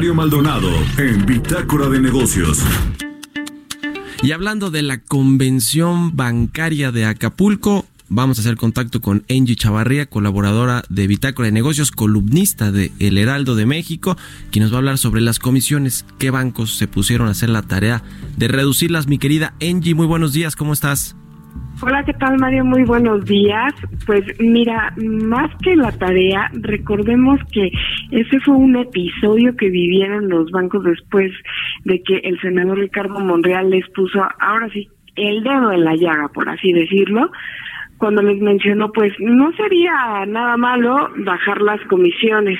Mario Maldonado en Bitácora de Negocios. Y hablando de la convención bancaria de Acapulco, vamos a hacer contacto con Angie Chavarría, colaboradora de Bitácora de Negocios, columnista de El Heraldo de México, quien nos va a hablar sobre las comisiones, qué bancos se pusieron a hacer la tarea de reducirlas. Mi querida Angie, muy buenos días, ¿cómo estás? Hola, ¿qué tal Mario? Muy buenos días. Pues mira, más que la tarea, recordemos que ese fue un episodio que vivieron los bancos después de que el senador Ricardo Monreal les puso, ahora sí, el dedo en la llaga, por así decirlo, cuando les mencionó, pues no sería nada malo bajar las comisiones.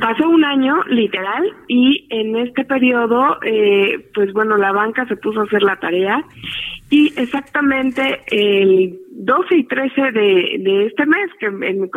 Pasó un año, literal, y en este periodo, eh, pues bueno, la banca se puso a hacer la tarea y exactamente el 12 y 13 de, este mes, que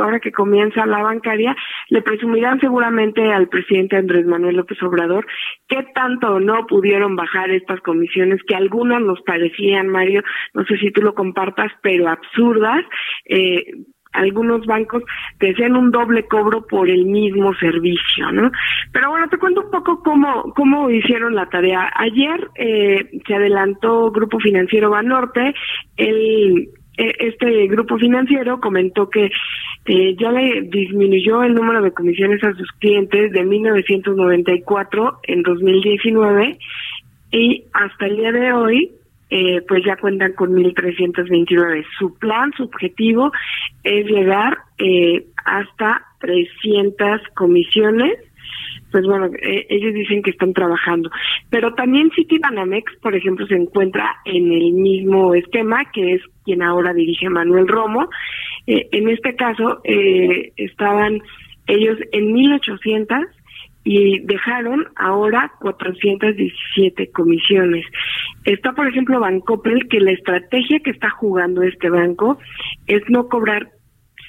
ahora que comienza la bancaria, le presumirán seguramente al presidente Andrés Manuel López Obrador qué tanto no pudieron bajar estas comisiones, que algunas nos parecían, Mario, no sé si tú lo compartas, pero absurdas. Eh, algunos bancos desean un doble cobro por el mismo servicio, ¿no? Pero bueno, te cuento un poco cómo, cómo hicieron la tarea. Ayer eh, se adelantó Grupo Financiero Banorte, el este grupo financiero comentó que eh, ya le disminuyó el número de comisiones a sus clientes de 1994 en 2019 y hasta el día de hoy eh, pues ya cuentan con 1.329. Su plan, su objetivo es llegar eh, hasta 300 comisiones. Pues bueno, eh, ellos dicen que están trabajando. Pero también Citibanamex, por ejemplo, se encuentra en el mismo esquema, que es quien ahora dirige Manuel Romo. Eh, en este caso, eh, estaban ellos en 1.800 y dejaron ahora 417 comisiones. Está, por ejemplo, Bancopel, que la estrategia que está jugando este banco es no cobrar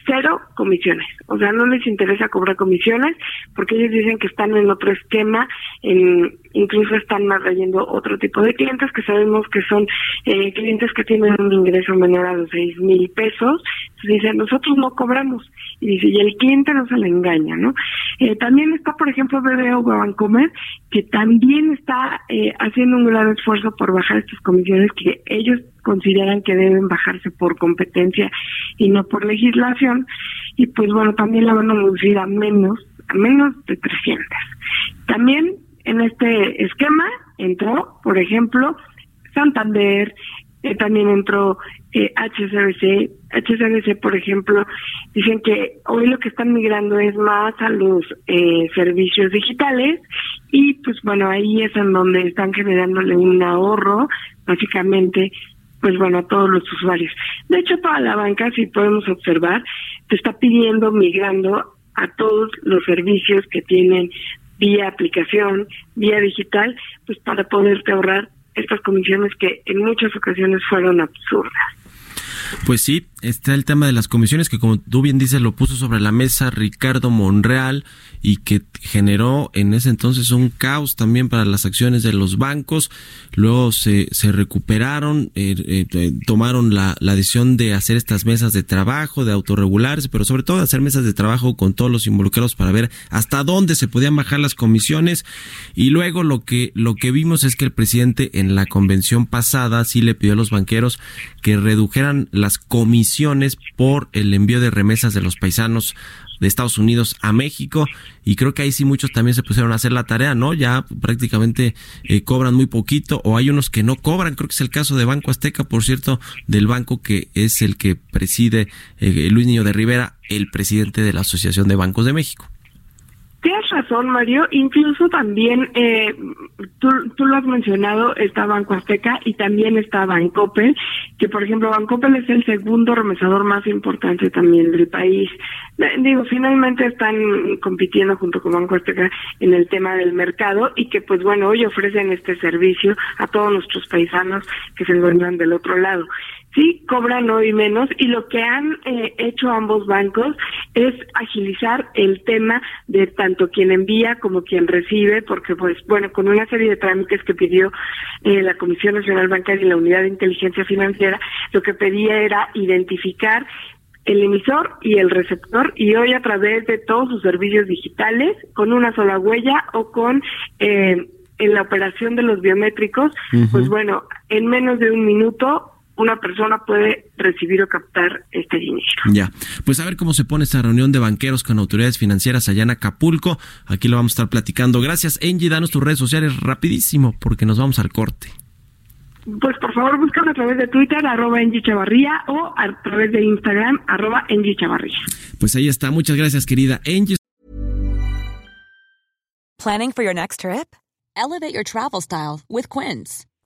cero comisiones. O sea, no les interesa cobrar comisiones porque ellos dicen que están en otro esquema, en, incluso están atrayendo otro tipo de clientes que sabemos que son eh, clientes que tienen un ingreso menor a los seis mil pesos. Entonces dicen, nosotros no cobramos. Y dice, y el cliente no se le engaña, ¿no? Eh, también está, por ejemplo, BBO Bancomer, que también está eh, haciendo un gran esfuerzo por bajar estas comisiones que ellos consideran que deben bajarse por competencia y no por legislación y pues bueno también la van a reducir a menos a menos de 300 también en este esquema entró por ejemplo Santander eh, también entró eh, HSBC HSBC por ejemplo dicen que hoy lo que están migrando es más a los eh, servicios digitales y pues bueno ahí es en donde están generándole un ahorro básicamente pues bueno, a todos los usuarios. De hecho, toda la banca, si podemos observar, te está pidiendo, migrando a todos los servicios que tienen vía aplicación, vía digital, pues para poderte ahorrar estas comisiones que en muchas ocasiones fueron absurdas. Pues sí, está el tema de las comisiones que como tú bien dices lo puso sobre la mesa Ricardo Monreal y que generó en ese entonces un caos también para las acciones de los bancos. Luego se, se recuperaron, eh, eh, tomaron la, la decisión de hacer estas mesas de trabajo, de autorregularse, pero sobre todo de hacer mesas de trabajo con todos los involucrados para ver hasta dónde se podían bajar las comisiones. Y luego lo que, lo que vimos es que el presidente en la convención pasada sí le pidió a los banqueros que redujeran las comisiones por el envío de remesas de los paisanos de Estados Unidos a México y creo que ahí sí muchos también se pusieron a hacer la tarea, ¿no? Ya prácticamente eh, cobran muy poquito o hay unos que no cobran, creo que es el caso de Banco Azteca, por cierto, del banco que es el que preside eh, Luis Niño de Rivera, el presidente de la Asociación de Bancos de México. Razón, Mario. Incluso también, eh, tú, tú lo has mencionado, está Banco Azteca y también está Bancoppel, que por ejemplo Bancoppel es el segundo remesador más importante también del país. Digo, finalmente están compitiendo junto con Banco Azteca en el tema del mercado y que pues bueno, hoy ofrecen este servicio a todos nuestros paisanos que se encuentran del otro lado sí cobran hoy menos y lo que han eh, hecho ambos bancos es agilizar el tema de tanto quien envía como quien recibe, porque pues bueno, con una serie de trámites que pidió eh, la Comisión Nacional Bancaria y la Unidad de Inteligencia Financiera, lo que pedía era identificar el emisor y el receptor y hoy a través de todos sus servicios digitales con una sola huella o con eh, en la operación de los biométricos, pues bueno, en menos de un minuto una persona puede recibir o captar este dinero. Ya, pues a ver cómo se pone esta reunión de banqueros con autoridades financieras allá en Acapulco. Aquí lo vamos a estar platicando. Gracias, Angie. Danos tus redes sociales rapidísimo porque nos vamos al corte. Pues por favor búscame a través de Twitter, arroba Angie Chavarría, o a través de Instagram, arroba Angie Chavarría. Pues ahí está. Muchas gracias, querida Angie. Planning for your next trip? Elevate your travel style with Quince.